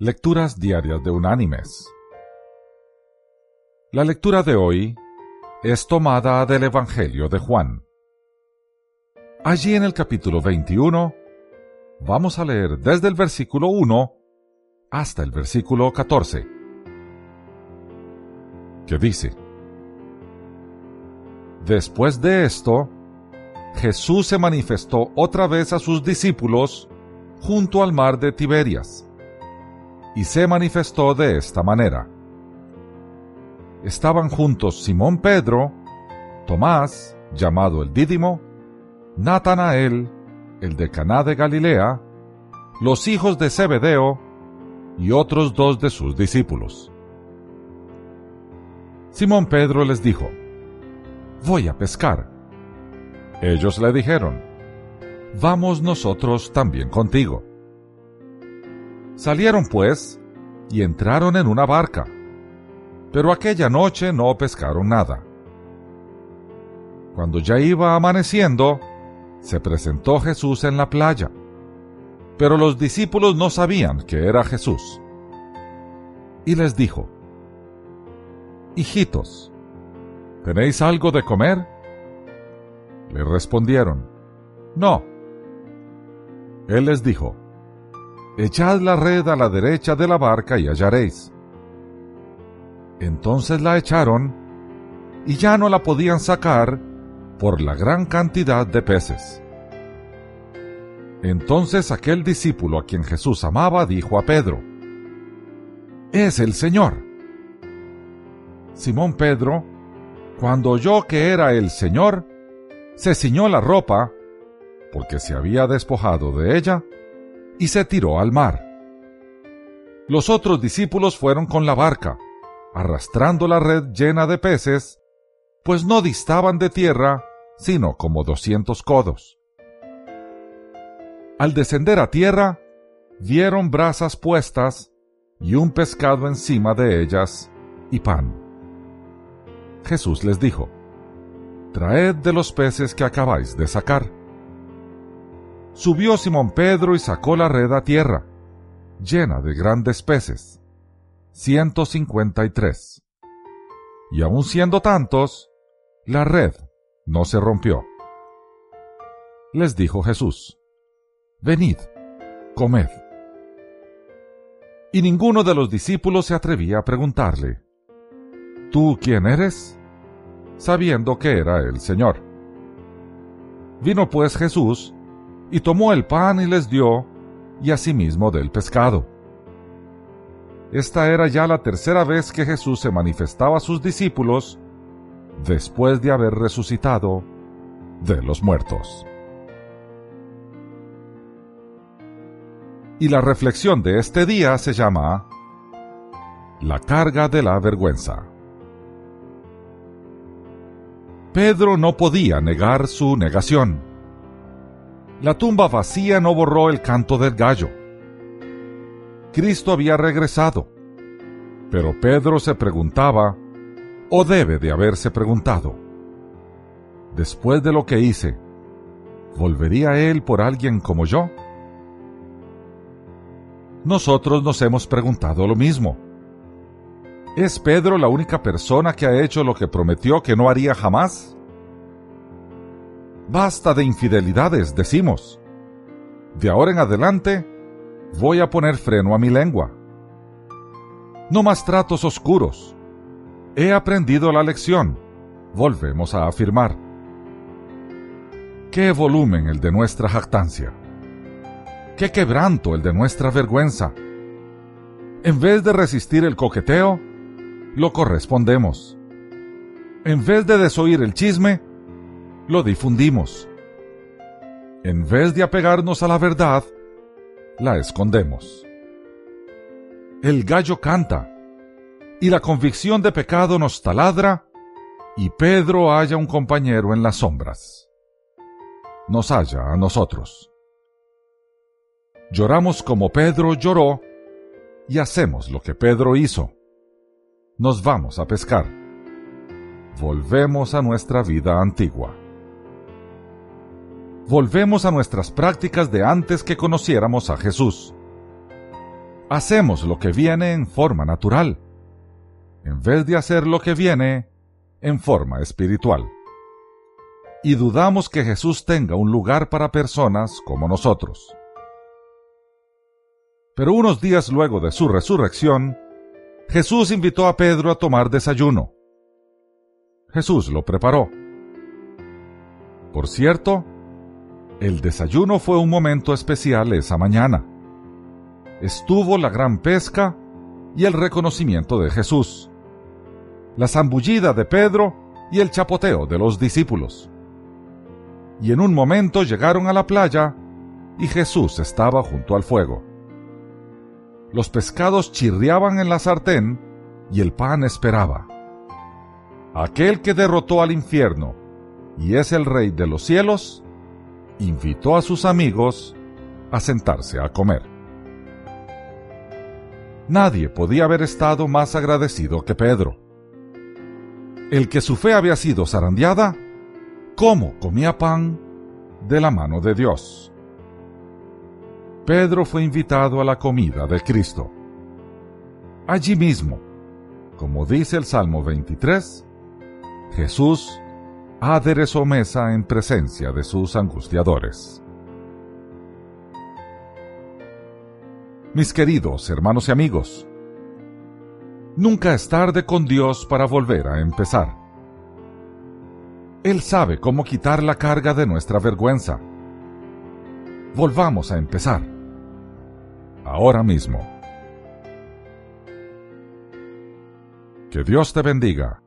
Lecturas Diarias de Unánimes. La lectura de hoy es tomada del Evangelio de Juan. Allí en el capítulo 21 vamos a leer desde el versículo 1 hasta el versículo 14, que dice, Después de esto, Jesús se manifestó otra vez a sus discípulos junto al mar de Tiberias, y se manifestó de esta manera. Estaban juntos Simón Pedro, Tomás, llamado el Dídimo, Natanael, el de Caná de Galilea, los hijos de Zebedeo y otros dos de sus discípulos. Simón Pedro les dijo, Voy a pescar. Ellos le dijeron, Vamos nosotros también contigo. Salieron pues y entraron en una barca, pero aquella noche no pescaron nada. Cuando ya iba amaneciendo, se presentó Jesús en la playa, pero los discípulos no sabían que era Jesús. Y les dijo, Hijitos, ¿tenéis algo de comer? Le respondieron, No. Él les dijo, Echad la red a la derecha de la barca y hallaréis. Entonces la echaron, y ya no la podían sacar por la gran cantidad de peces. Entonces aquel discípulo a quien Jesús amaba dijo a Pedro, Es el Señor. Simón Pedro, cuando oyó que era el Señor, se ciñó la ropa, porque se había despojado de ella, y se tiró al mar. Los otros discípulos fueron con la barca, arrastrando la red llena de peces, pues no distaban de tierra, sino como doscientos codos. Al descender a tierra, vieron brasas puestas y un pescado encima de ellas y pan. Jesús les dijo, Traed de los peces que acabáis de sacar. Subió Simón Pedro y sacó la red a tierra, llena de grandes peces, ciento cincuenta y tres. Y aun siendo tantos, la red no se rompió. Les dijo Jesús, Venid, comed. Y ninguno de los discípulos se atrevía a preguntarle, ¿Tú quién eres? sabiendo que era el Señor. Vino pues Jesús, y tomó el pan y les dio, y asimismo del pescado. Esta era ya la tercera vez que Jesús se manifestaba a sus discípulos después de haber resucitado de los muertos. Y la reflexión de este día se llama La carga de la vergüenza. Pedro no podía negar su negación. La tumba vacía no borró el canto del gallo. Cristo había regresado, pero Pedro se preguntaba, o debe de haberse preguntado, después de lo que hice, ¿volvería él por alguien como yo? Nosotros nos hemos preguntado lo mismo. ¿Es Pedro la única persona que ha hecho lo que prometió que no haría jamás? Basta de infidelidades, decimos. De ahora en adelante, voy a poner freno a mi lengua. No más tratos oscuros. He aprendido la lección. Volvemos a afirmar. Qué volumen el de nuestra jactancia. Qué quebranto el de nuestra vergüenza. En vez de resistir el coqueteo, lo correspondemos. En vez de desoír el chisme, lo difundimos. En vez de apegarnos a la verdad, la escondemos. El gallo canta, y la convicción de pecado nos taladra, y Pedro halla un compañero en las sombras. Nos halla a nosotros. Lloramos como Pedro lloró, y hacemos lo que Pedro hizo nos vamos a pescar. Volvemos a nuestra vida antigua. Volvemos a nuestras prácticas de antes que conociéramos a Jesús. hacemos lo que viene en forma natural, en vez de hacer lo que viene en forma espiritual. Y dudamos que Jesús tenga un lugar para personas como nosotros. Pero unos días luego de su resurrección, Jesús invitó a Pedro a tomar desayuno. Jesús lo preparó. Por cierto, el desayuno fue un momento especial esa mañana. Estuvo la gran pesca y el reconocimiento de Jesús, la zambullida de Pedro y el chapoteo de los discípulos. Y en un momento llegaron a la playa y Jesús estaba junto al fuego. Los pescados chirriaban en la sartén y el pan esperaba. Aquel que derrotó al infierno y es el rey de los cielos, invitó a sus amigos a sentarse a comer. Nadie podía haber estado más agradecido que Pedro. El que su fe había sido zarandeada, ¿cómo comía pan de la mano de Dios? Pedro fue invitado a la comida de Cristo. Allí mismo, como dice el Salmo 23, Jesús aderezó mesa en presencia de sus angustiadores. Mis queridos hermanos y amigos, nunca es tarde con Dios para volver a empezar. Él sabe cómo quitar la carga de nuestra vergüenza. Volvamos a empezar ahora mismo. Que Dios te bendiga